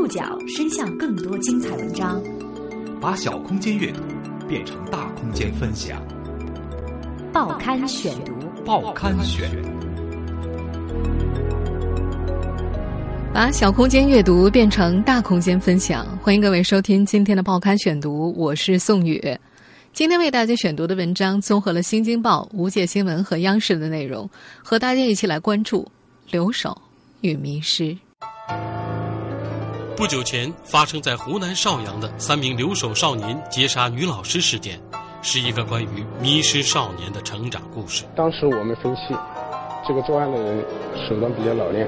触角伸向更多精彩文章，把小空间阅读变成大空间分享。报刊选读，报刊选，把小空间阅读变成大空间分享。欢迎各位收听今天的报刊选读，我是宋宇。今天为大家选读的文章综合了《新京报》、《无界新闻》和央视的内容，和大家一起来关注留守与迷失。不久前发生在湖南邵阳的三名留守少年劫杀女老师事件，是一个关于迷失少年的成长故事。当时我们分析，这个作案的人手段比较老练，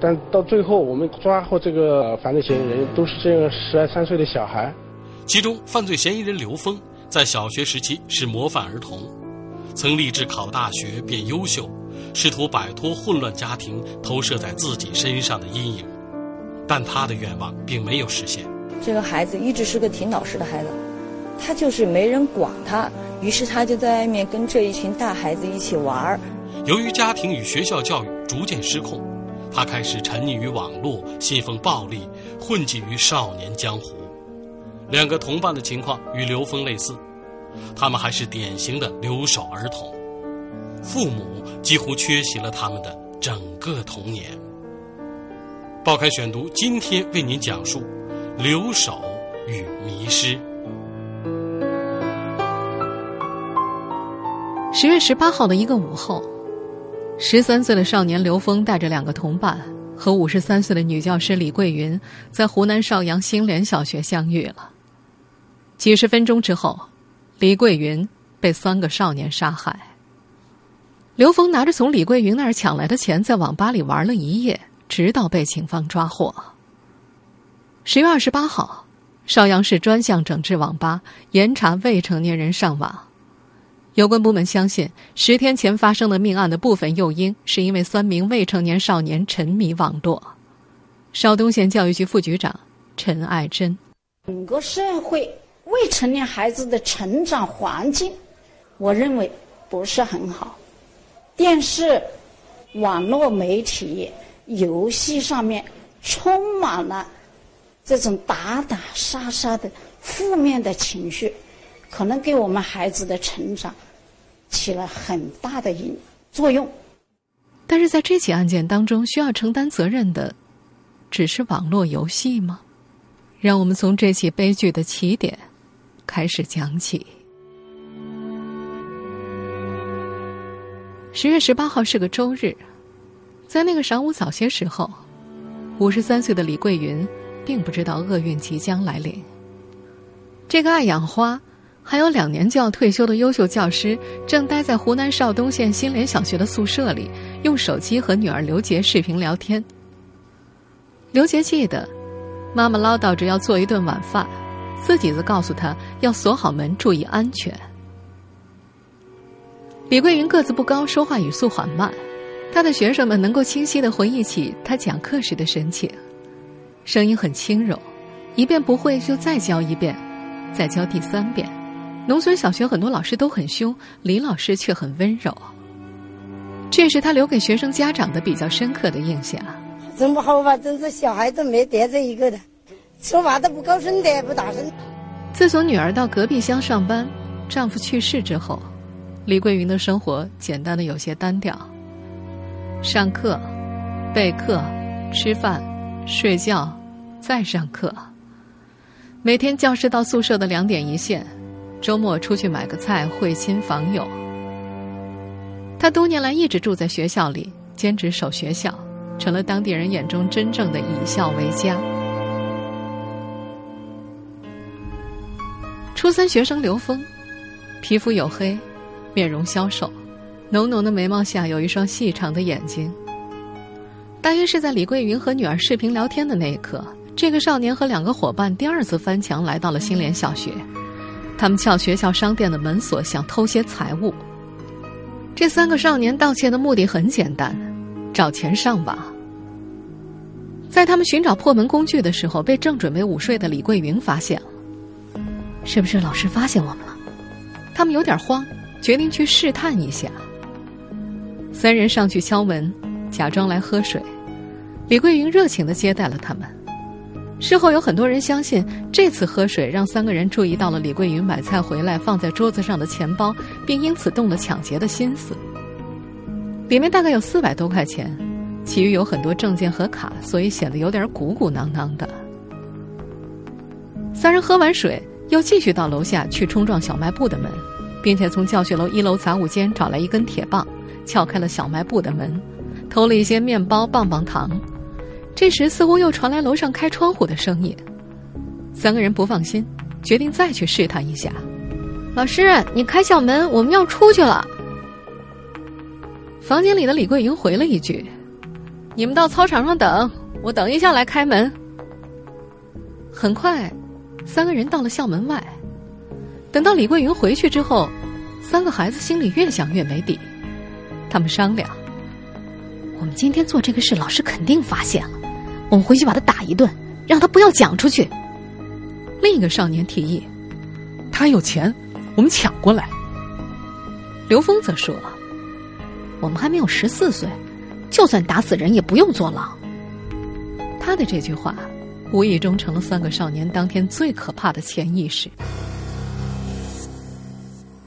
但到最后我们抓获这个犯罪嫌疑人都是这个十二三岁的小孩。其中，犯罪嫌疑人刘峰在小学时期是模范儿童，曾立志考大学变优秀，试图摆脱混乱家庭投射在自己身上的阴影。但他的愿望并没有实现。这个孩子一直是个挺老实的孩子，他就是没人管他，于是他就在外面跟这一群大孩子一起玩儿。由于家庭与学校教育逐渐失控，他开始沉溺于网络，信奉暴力，混迹于少年江湖。两个同伴的情况与刘峰类似，他们还是典型的留守儿童，父母几乎缺席了他们的整个童年。报刊选读，今天为您讲述留守与迷失。十月十八号的一个午后，十三岁的少年刘峰带着两个同伴和五十三岁的女教师李桂云，在湖南邵阳新联小学相遇了。几十分钟之后，李桂云被三个少年杀害。刘峰拿着从李桂云那儿抢来的钱，在网吧里玩了一夜。直到被警方抓获。十月二十八号，邵阳市专项整治网吧，严查未成年人上网。有关部门相信，十天前发生的命案的部分诱因，是因为三名未成年少年沉迷网络。邵东县教育局副局长陈爱珍：整个社会未成年孩子的成长环境，我认为不是很好。电视、网络媒体。游戏上面充满了这种打打杀杀的负面的情绪，可能给我们孩子的成长起了很大的影作用。但是在这起案件当中，需要承担责任的只是网络游戏吗？让我们从这起悲剧的起点开始讲起。十月十八号是个周日。在那个晌午早些时候，五十三岁的李桂云并不知道厄运即将来临。这个爱养花、还有两年就要退休的优秀教师，正待在湖南邵东县新联小学的宿舍里，用手机和女儿刘杰视频聊天。刘杰记得，妈妈唠叨着要做一顿晚饭，自己则告诉他要锁好门，注意安全。李桂云个子不高，说话语速缓慢。他的学生们能够清晰的回忆起他讲课时的神情，声音很轻柔，一遍不会就再教一遍，再教第三遍。农村小学很多老师都很凶，李老师却很温柔。这是他留给学生家长的比较深刻的印象。真不好吧？真是小孩子没得罪一个的，说话都不高声的，不大声。自从女儿到隔壁乡上班，丈夫去世之后，李桂云的生活简单的有些单调。上课、备课、吃饭、睡觉，再上课。每天教室到宿舍的两点一线，周末出去买个菜，会亲访友。他多年来一直住在学校里，兼职守学校，成了当地人眼中真正的以校为家。初三学生刘峰，皮肤黝黑，面容消瘦。浓浓的眉毛下有一双细长的眼睛。大约是在李桂云和女儿视频聊天的那一刻，这个少年和两个伙伴第二次翻墙来到了新联小学。他们撬学校商店的门锁，想偷些财物。这三个少年盗窃的目的很简单，找钱上网。在他们寻找破门工具的时候，被正准备午睡的李桂云发现了。是不是老师发现我们了？他们有点慌，决定去试探一下。三人上去敲门，假装来喝水。李桂云热情的接待了他们。事后有很多人相信，这次喝水让三个人注意到了李桂云买菜回来放在桌子上的钱包，并因此动了抢劫的心思。里面大概有四百多块钱，其余有很多证件和卡，所以显得有点鼓鼓囊囊的。三人喝完水，又继续到楼下去冲撞小卖部的门，并且从教学楼一楼杂物间找来一根铁棒，撬开了小卖部的门，偷了一些面包、棒棒糖。这时，似乎又传来楼上开窗户的声音。三个人不放心，决定再去试探一下。老师，你开小门，我们要出去了。房间里的李桂云回了一句：“你们到操场上等，我等一下来开门。”很快，三个人到了校门外。等到李桂云回去之后，三个孩子心里越想越没底。他们商量：“我们今天做这个事，老师肯定发现了。”我们回去把他打一顿，让他不要讲出去。另一个少年提议：“他有钱，我们抢过来。”刘峰则说：“我们还没有十四岁，就算打死人也不用坐牢。”他的这句话，无意中成了三个少年当天最可怕的潜意识。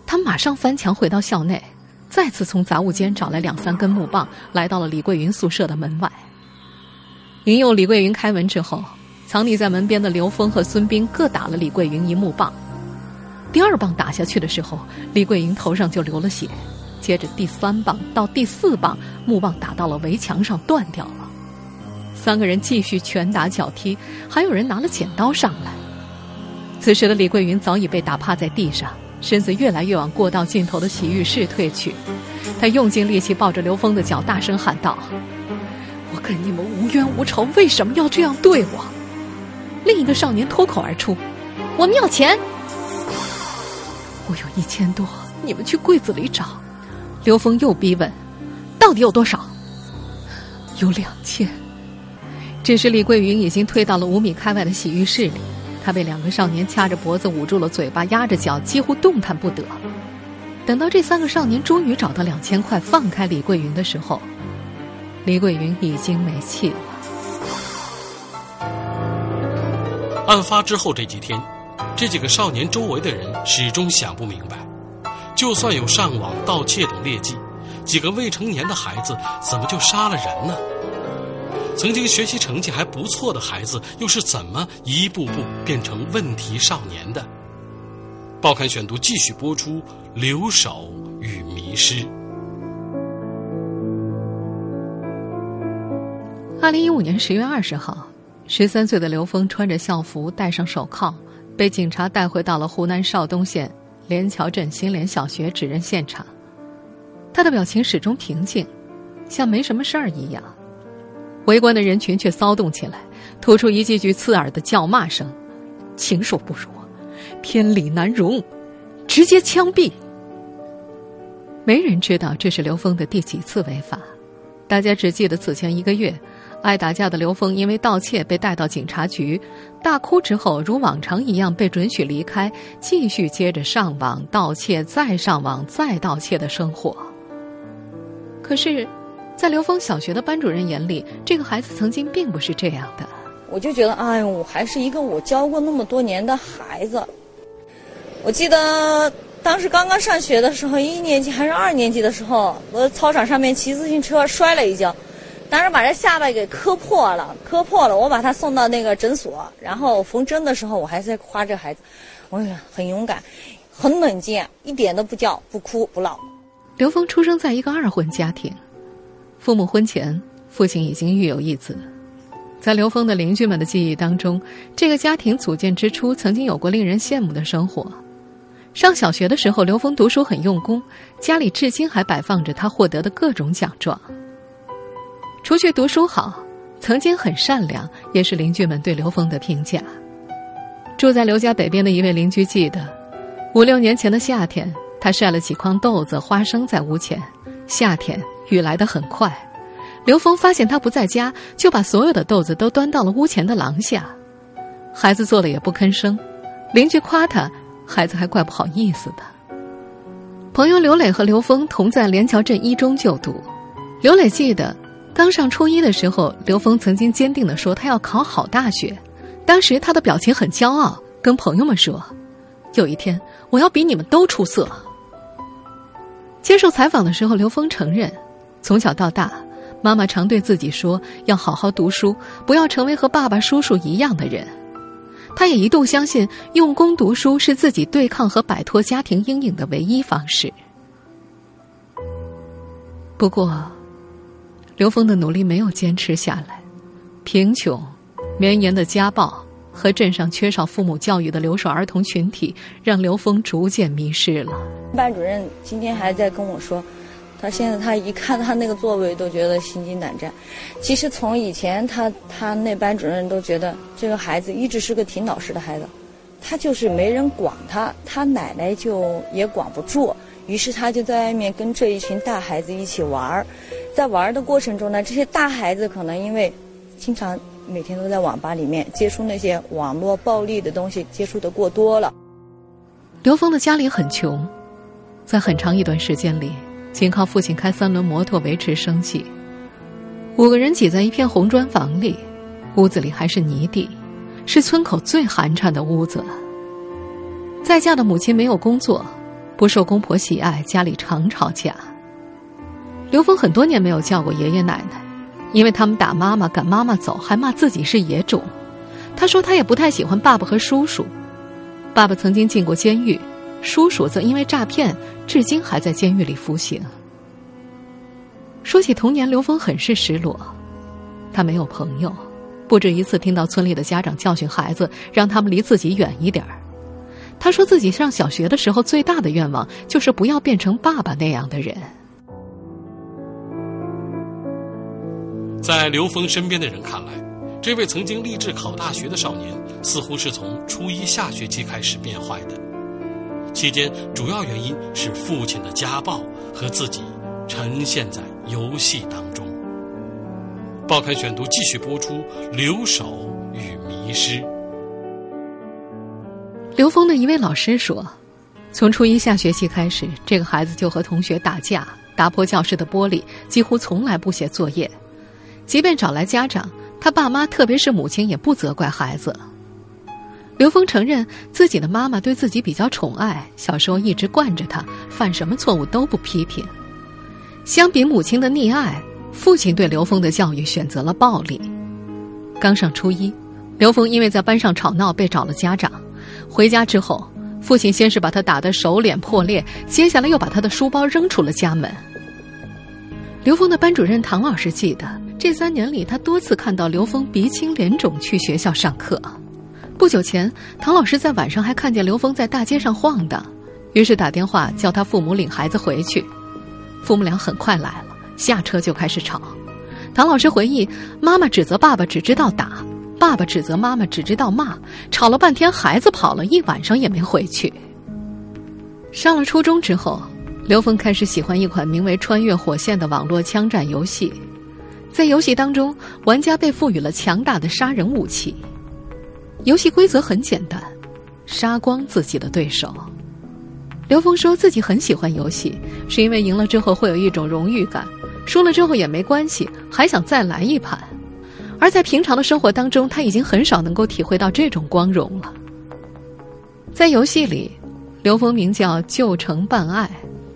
他马上翻墙回到校内，再次从杂物间找来两三根木棒，来到了李桂云宿舍的门外。引诱李桂云开门之后，藏匿在门边的刘峰和孙斌各打了李桂云一木棒。第二棒打下去的时候，李桂云头上就流了血。接着第三棒到第四棒，木棒打到了围墙上断掉了。三个人继续拳打脚踢，还有人拿了剪刀上来。此时的李桂云早已被打趴在地上，身子越来越往过道尽头的洗浴室退去。他用尽力气抱着刘峰的脚，大声喊道。我跟你们无冤无仇，为什么要这样对我？另一个少年脱口而出：“我们要钱。”我有一千多，你们去柜子里找。刘峰又逼问：“到底有多少？”有两千。这时李桂云已经退到了五米开外的洗浴室里，他被两个少年掐着脖子，捂住了嘴巴，压着脚，几乎动弹不得。等到这三个少年终于找到两千块，放开李桂云的时候。李桂云已经没气了。案发之后这几天，这几个少年周围的人始终想不明白，就算有上网盗窃等劣迹，几个未成年的孩子怎么就杀了人呢？曾经学习成绩还不错的孩子，又是怎么一步步变成问题少年的？报刊选读继续播出：留守与迷失。二零一五年十月二十号，十三岁的刘峰穿着校服，戴上手铐，被警察带回到了湖南邵东县连桥镇新联小学指认现场。他的表情始终平静，像没什么事儿一样。围观的人群却骚动起来，吐出一句句刺耳的叫骂声：“禽兽不如，天理难容，直接枪毙！”没人知道这是刘峰的第几次违法，大家只记得此前一个月。爱打架的刘峰因为盗窃被带到警察局，大哭之后如往常一样被准许离开，继续接着上网盗窃、再上网、再盗窃的生活。可是，在刘峰小学的班主任眼里，这个孩子曾经并不是这样的。我就觉得，哎呦，我还是一个我教过那么多年的孩子。我记得当时刚刚上学的时候，一年级还是二年级的时候，我在操场上面骑自行车摔了一跤。当时把这下巴给磕破了，磕破了，我把他送到那个诊所，然后缝针的时候，我还在夸这孩子，我呀很勇敢，很冷静，一点都不叫，不哭不闹。刘峰出生在一个二婚家庭，父母婚前父亲已经育有一子，在刘峰的邻居们的记忆当中，这个家庭组建之初曾经有过令人羡慕的生活。上小学的时候，刘峰读书很用功，家里至今还摆放着他获得的各种奖状。除去读书好，曾经很善良，也是邻居们对刘峰的评价。住在刘家北边的一位邻居记得，五六年前的夏天，他晒了几筐豆子、花生在屋前。夏天雨来得很快，刘峰发现他不在家，就把所有的豆子都端到了屋前的廊下。孩子做了也不吭声，邻居夸他，孩子还怪不好意思的。朋友刘磊和刘峰同在连桥镇一中就读，刘磊记得。刚上初一的时候，刘峰曾经坚定地说他要考好大学，当时他的表情很骄傲，跟朋友们说：“有一天我要比你们都出色。”接受采访的时候，刘峰承认，从小到大，妈妈常对自己说要好好读书，不要成为和爸爸、叔叔一样的人。他也一度相信用功读书是自己对抗和摆脱家庭阴影的唯一方式。不过，刘峰的努力没有坚持下来，贫穷、绵延的家暴和镇上缺少父母教育的留守儿童群体，让刘峰逐渐迷失了。班主任今天还在跟我说。他现在他一看他那个座位都觉得心惊胆战。其实从以前他他那班主任都觉得这个孩子一直是个挺老实的孩子，他就是没人管他，他奶奶就也管不住，于是他就在外面跟这一群大孩子一起玩儿。在玩儿的过程中呢，这些大孩子可能因为经常每天都在网吧里面接触那些网络暴力的东西，接触的过多了。刘峰的家里很穷，在很长一段时间里。仅靠父亲开三轮摩托维持生计，五个人挤在一片红砖房里，屋子里还是泥地，是村口最寒碜的屋子。在嫁的母亲没有工作，不受公婆喜爱，家里常吵架。刘峰很多年没有叫过爷爷奶奶，因为他们打妈妈赶妈妈走，还骂自己是野种。他说他也不太喜欢爸爸和叔叔，爸爸曾经进过监狱。叔叔则因为诈骗，至今还在监狱里服刑。说起童年，刘峰很是失落。他没有朋友，不止一次听到村里的家长教训孩子，让他们离自己远一点儿。他说自己上小学的时候，最大的愿望就是不要变成爸爸那样的人。在刘峰身边的人看来，这位曾经立志考大学的少年，似乎是从初一下学期开始变坏的。期间，主要原因是父亲的家暴和自己沉陷在游戏当中。报刊选读继续播出：留守与迷失。刘峰的一位老师说，从初一下学期开始，这个孩子就和同学打架，打破教室的玻璃，几乎从来不写作业。即便找来家长，他爸妈特别是母亲也不责怪孩子。刘峰承认自己的妈妈对自己比较宠爱，小时候一直惯着他，犯什么错误都不批评。相比母亲的溺爱，父亲对刘峰的教育选择了暴力。刚上初一，刘峰因为在班上吵闹被找了家长。回家之后，父亲先是把他打得手脸破裂，接下来又把他的书包扔出了家门。刘峰的班主任唐老师记得，这三年里他多次看到刘峰鼻青脸肿去学校上课。不久前，唐老师在晚上还看见刘峰在大街上晃荡，于是打电话叫他父母领孩子回去。父母俩很快来了，下车就开始吵。唐老师回忆，妈妈指责爸爸只知道打，爸爸指责妈妈只知道骂，吵了半天，孩子跑了一晚上也没回去。上了初中之后，刘峰开始喜欢一款名为《穿越火线》的网络枪战游戏，在游戏当中，玩家被赋予了强大的杀人武器。游戏规则很简单，杀光自己的对手。刘峰说自己很喜欢游戏，是因为赢了之后会有一种荣誉感，输了之后也没关系，还想再来一盘。而在平常的生活当中，他已经很少能够体会到这种光荣了。在游戏里，刘峰名叫旧城半爱，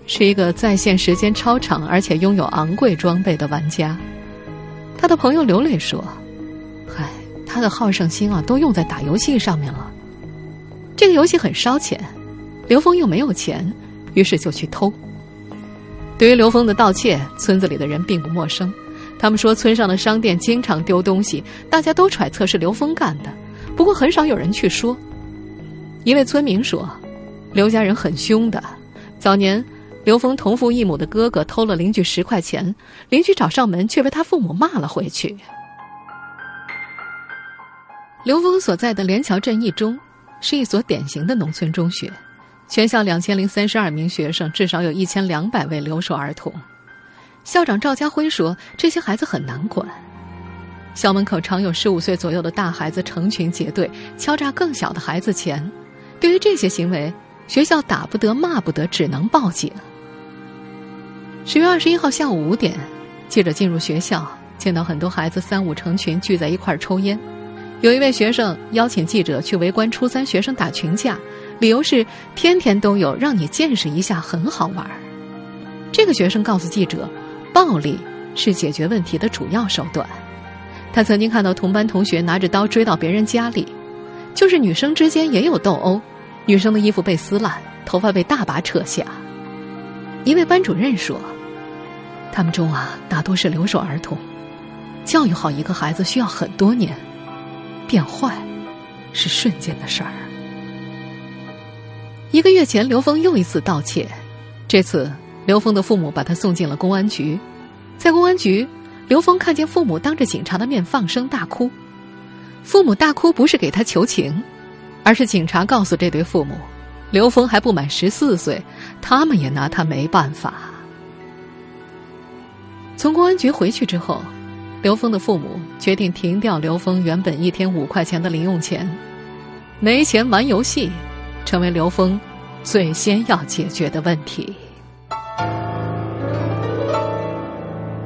是一个在线时间超长而且拥有昂贵装备的玩家。他的朋友刘磊说。嗨他的好胜心啊，都用在打游戏上面了。这个游戏很烧钱，刘峰又没有钱，于是就去偷。对于刘峰的盗窃，村子里的人并不陌生。他们说，村上的商店经常丢东西，大家都揣测是刘峰干的。不过很少有人去说。一位村民说，刘家人很凶的。早年，刘峰同父异母的哥哥偷了邻居十块钱，邻居找上门，却被他父母骂了回去。刘峰所在的连桥镇一中，是一所典型的农村中学，全校两千零三十二名学生，至少有一千两百位留守儿童。校长赵家辉说：“这些孩子很难管，校门口常有十五岁左右的大孩子成群结队敲诈更小的孩子钱。对于这些行为，学校打不得、骂不得，只能报警。”十月二十一号下午五点，记者进入学校，见到很多孩子三五成群聚在一块儿抽烟。有一位学生邀请记者去围观初三学生打群架，理由是天天都有，让你见识一下，很好玩。这个学生告诉记者，暴力是解决问题的主要手段。他曾经看到同班同学拿着刀追到别人家里，就是女生之间也有斗殴，女生的衣服被撕烂，头发被大把扯下。一位班主任说：“他们中啊，大多是留守儿童，教育好一个孩子需要很多年。”变坏，是瞬间的事儿。一个月前，刘峰又一次盗窃，这次刘峰的父母把他送进了公安局。在公安局，刘峰看见父母当着警察的面放声大哭。父母大哭不是给他求情，而是警察告诉这对父母，刘峰还不满十四岁，他们也拿他没办法。从公安局回去之后。刘峰的父母决定停掉刘峰原本一天五块钱的零用钱，没钱玩游戏，成为刘峰最先要解决的问题。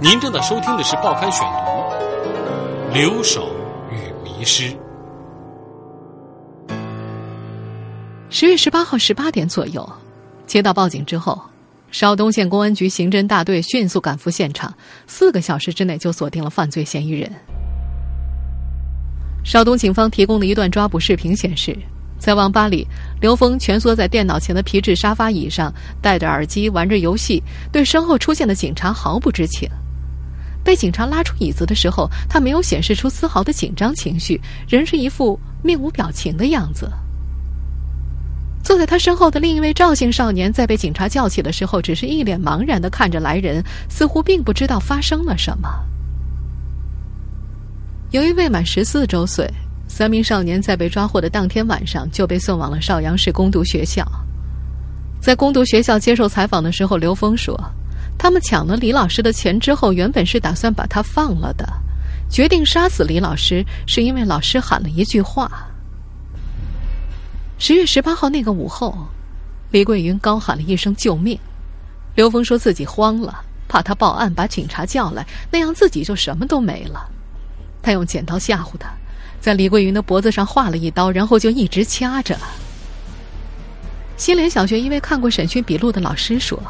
您正在收听的是《报刊选读》，留守与迷失。十月十八号十八点左右，接到报警之后。邵东县公安局刑侦大队迅速赶赴现场，四个小时之内就锁定了犯罪嫌疑人。邵东警方提供的一段抓捕视频显示，在网吧里，刘峰蜷缩在电脑前的皮质沙发椅上，戴着耳机玩着游戏，对身后出现的警察毫不知情。被警察拉出椅子的时候，他没有显示出丝毫的紧张情绪，仍是一副面无表情的样子。坐在他身后的另一位赵姓少年，在被警察叫起的时候，只是一脸茫然的看着来人，似乎并不知道发生了什么。由于未满十四周岁，三名少年在被抓获的当天晚上就被送往了邵阳市攻读学校。在攻读学校接受采访的时候，刘峰说：“他们抢了李老师的钱之后，原本是打算把他放了的，决定杀死李老师，是因为老师喊了一句话。”十月十八号那个午后，李桂云高喊了一声“救命”。刘峰说自己慌了，怕他报案把警察叫来，那样自己就什么都没了。他用剪刀吓唬他，在李桂云的脖子上划了一刀，然后就一直掐着。新联小学一位看过审讯笔录的老师说，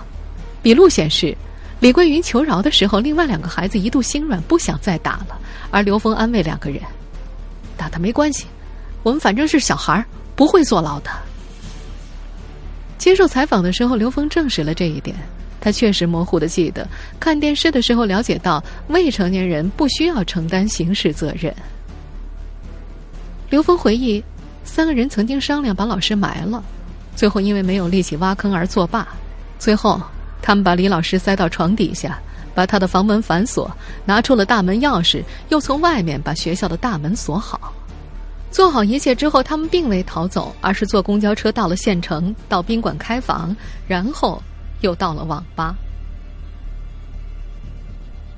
笔录显示，李桂云求饶的时候，另外两个孩子一度心软，不想再打了，而刘峰安慰两个人：“打他没关系，我们反正是小孩儿。”不会坐牢的。接受采访的时候，刘峰证实了这一点。他确实模糊的记得，看电视的时候了解到，未成年人不需要承担刑事责任。刘峰回忆，三个人曾经商量把老师埋了，最后因为没有力气挖坑而作罢。最后，他们把李老师塞到床底下，把他的房门反锁，拿出了大门钥匙，又从外面把学校的大门锁好。做好一切之后，他们并未逃走，而是坐公交车到了县城，到宾馆开房，然后又到了网吧。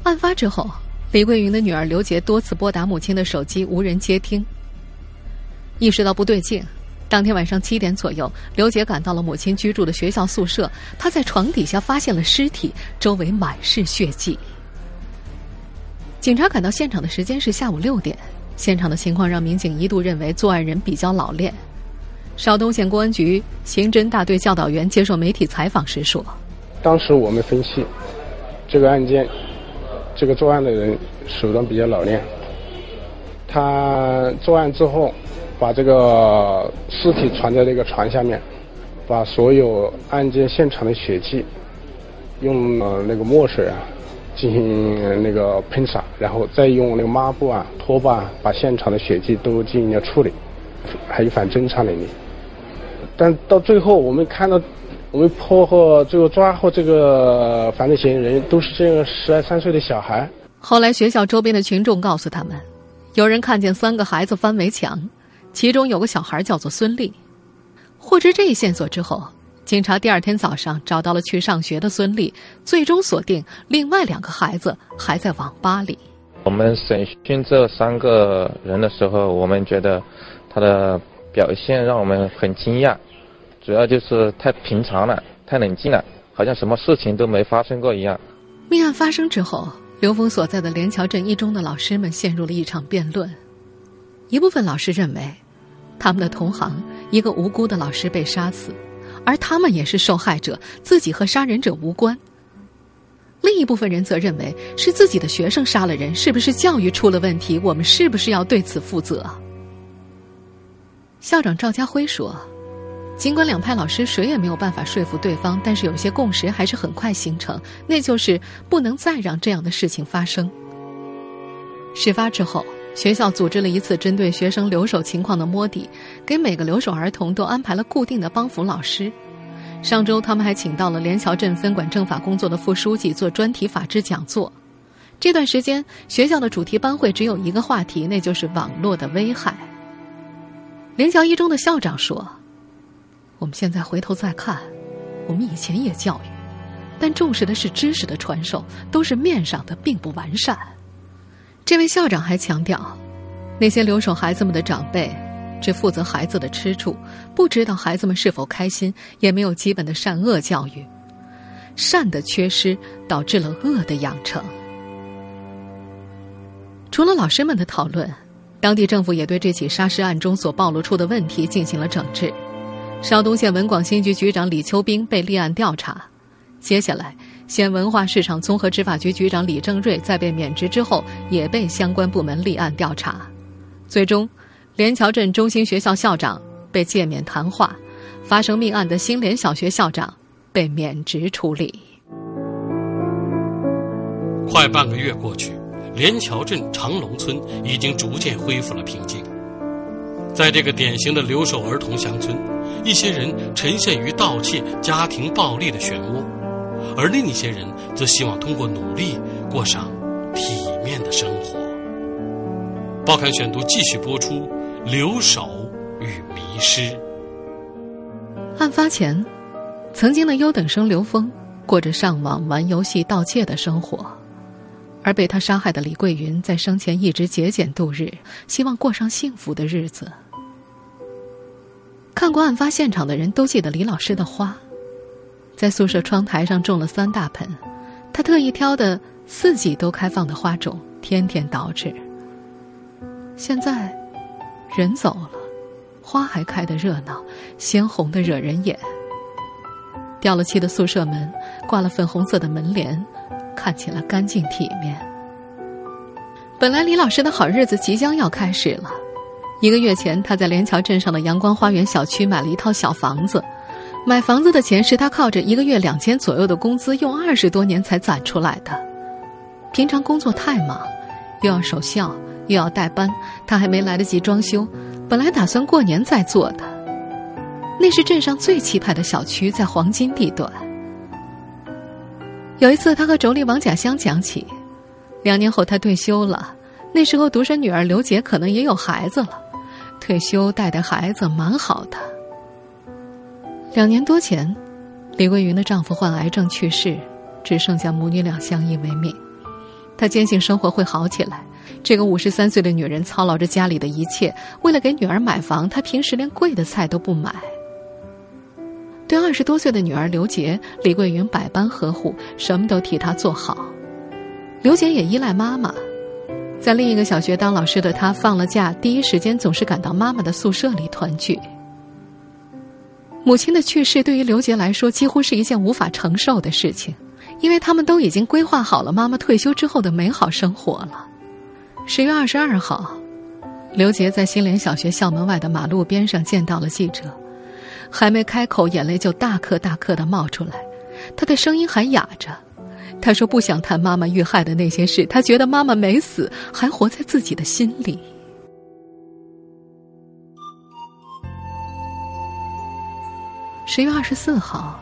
案发之后，李桂云的女儿刘杰多次拨打母亲的手机，无人接听。意识到不对劲，当天晚上七点左右，刘杰赶到了母亲居住的学校宿舍，她在床底下发现了尸体，周围满是血迹。警察赶到现场的时间是下午六点。现场的情况让民警一度认为作案人比较老练。邵东县公安局刑侦大队教导员接受媒体采访时说：“当时我们分析，这个案件，这个作案的人手段比较老练。他作案之后，把这个尸体藏在那个床下面，把所有案件现场的血迹，用呃那个墨水啊。”进行那个喷洒，然后再用那个抹布啊、拖把把现场的血迹都进行了处理，还有反侦查能力。但到最后，我们看到，我们破获、最后抓获这个犯罪嫌疑人，都是这个十二三岁的小孩。后来，学校周边的群众告诉他们，有人看见三个孩子翻围墙，其中有个小孩叫做孙俪。获知这一线索之后。警察第二天早上找到了去上学的孙俪，最终锁定另外两个孩子还在网吧里。我们审讯这三个人的时候，我们觉得他的表现让我们很惊讶，主要就是太平常了，太冷静了，好像什么事情都没发生过一样。命案发生之后，刘峰所在的连桥镇一中的老师们陷入了一场辩论。一部分老师认为，他们的同行一个无辜的老师被杀死，而他们也是受害者，自己和杀人者无关。另一部分人则认为是自己的学生杀了人，是不是教育出了问题？我们是不是要对此负责？校长赵家辉说：“尽管两派老师谁也没有办法说服对方，但是有些共识还是很快形成，那就是不能再让这样的事情发生。”事发之后，学校组织了一次针对学生留守情况的摸底，给每个留守儿童都安排了固定的帮扶老师。上周，他们还请到了连桥镇分管政法工作的副书记做专题法制讲座。这段时间，学校的主题班会只有一个话题，那就是网络的危害。连桥一中的校长说：“我们现在回头再看，我们以前也教育，但重视的是知识的传授，都是面上的，并不完善。”这位校长还强调，那些留守孩子们的长辈。只负责孩子的吃住，不知道孩子们是否开心，也没有基本的善恶教育。善的缺失导致了恶的养成。除了老师们的讨论，当地政府也对这起杀尸案中所暴露出的问题进行了整治。邵东县文广新局局长李秋兵被立案调查。接下来，县文化市场综合执法局局长李正瑞在被免职之后，也被相关部门立案调查。最终。连桥镇中心学校校长被诫免谈话，发生命案的新联小学校长被免职处理。快半个月过去，连桥镇长龙村已经逐渐恢复了平静。在这个典型的留守儿童乡村，一些人沉陷于盗窃、家庭暴力的漩涡，而另一些人则希望通过努力过上体面的生活。报刊选读继续播出。留守与迷失。案发前，曾经的优等生刘峰过着上网玩游戏、盗窃的生活，而被他杀害的李桂云在生前一直节俭度日，希望过上幸福的日子。看过案发现场的人都记得李老师的花，在宿舍窗台上种了三大盆，他特意挑的四季都开放的花种，天天捯饬。现在。人走了，花还开得热闹，鲜红的惹人眼。掉了漆的宿舍门，挂了粉红色的门帘，看起来干净体面。本来李老师的好日子即将要开始了，一个月前他在连桥镇上的阳光花园小区买了一套小房子。买房子的钱是他靠着一个月两千左右的工资，用二十多年才攒出来的。平常工作太忙，又要守孝。又要代班，他还没来得及装修，本来打算过年再做的。那是镇上最气派的小区，在黄金地段。有一次，他和妯娌王甲香讲起，两年后他退休了，那时候独生女儿刘杰可能也有孩子了，退休带带孩子蛮好的。两年多前，李桂云的丈夫患癌症去世，只剩下母女俩相依为命。她坚信生活会好起来。这个五十三岁的女人操劳着家里的一切，为了给女儿买房，她平时连贵的菜都不买。对二十多岁的女儿刘杰，李桂云百般呵护，什么都替她做好。刘杰也依赖妈妈，在另一个小学当老师的她，放了假第一时间总是赶到妈妈的宿舍里团聚。母亲的去世对于刘杰来说，几乎是一件无法承受的事情，因为他们都已经规划好了妈妈退休之后的美好生活了。十月二十二号，刘杰在新联小学校门外的马路边上见到了记者，还没开口，眼泪就大颗大颗的冒出来，他的声音还哑着。他说不想谈妈妈遇害的那些事，他觉得妈妈没死，还活在自己的心里。十月二十四号，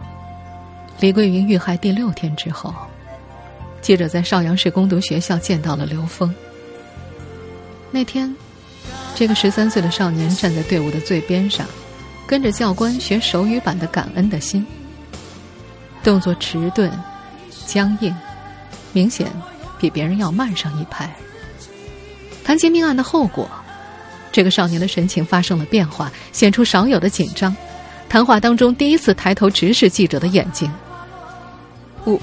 李桂云遇害第六天之后，记者在邵阳市工读学校见到了刘峰。那天，这个十三岁的少年站在队伍的最边上，跟着教官学手语版的《感恩的心》，动作迟钝、僵硬，明显比别人要慢上一拍。谈及命案的后果，这个少年的神情发生了变化，显出少有的紧张。谈话当中，第一次抬头直视记者的眼睛。我，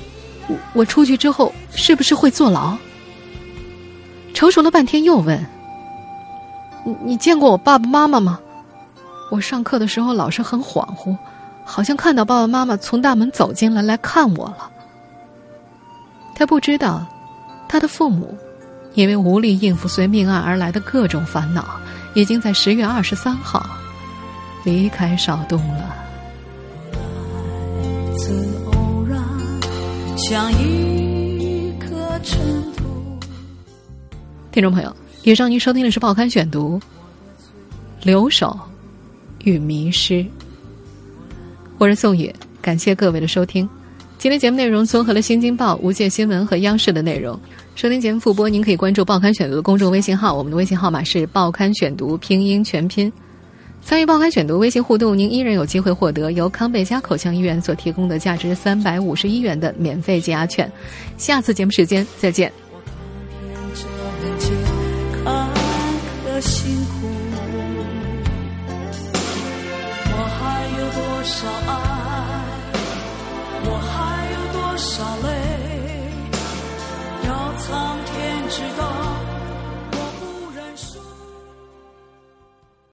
我，我出去之后是不是会坐牢？踌躇了半天，又问。你你见过我爸爸妈妈吗？我上课的时候老是很恍惚，好像看到爸爸妈妈从大门走进来来看我了。他不知道，他的父母因为无力应付随命案而来的各种烦恼，已经在十月二十三号离开邵东了。听众朋友，以上您收听的是《报刊选读》，留守与迷失。我是宋野，感谢各位的收听。今天节目内容综合了《新京报》、无界新闻和央视的内容。收听节目复播，您可以关注《报刊选读》的公众微信号，我们的微信号码是《报刊选读》拼音全拼。参与《报刊选读》微信互动，您依然有机会获得由康贝佳口腔医院所提供的价值三百五十一元的免费解压券。下次节目时间再见。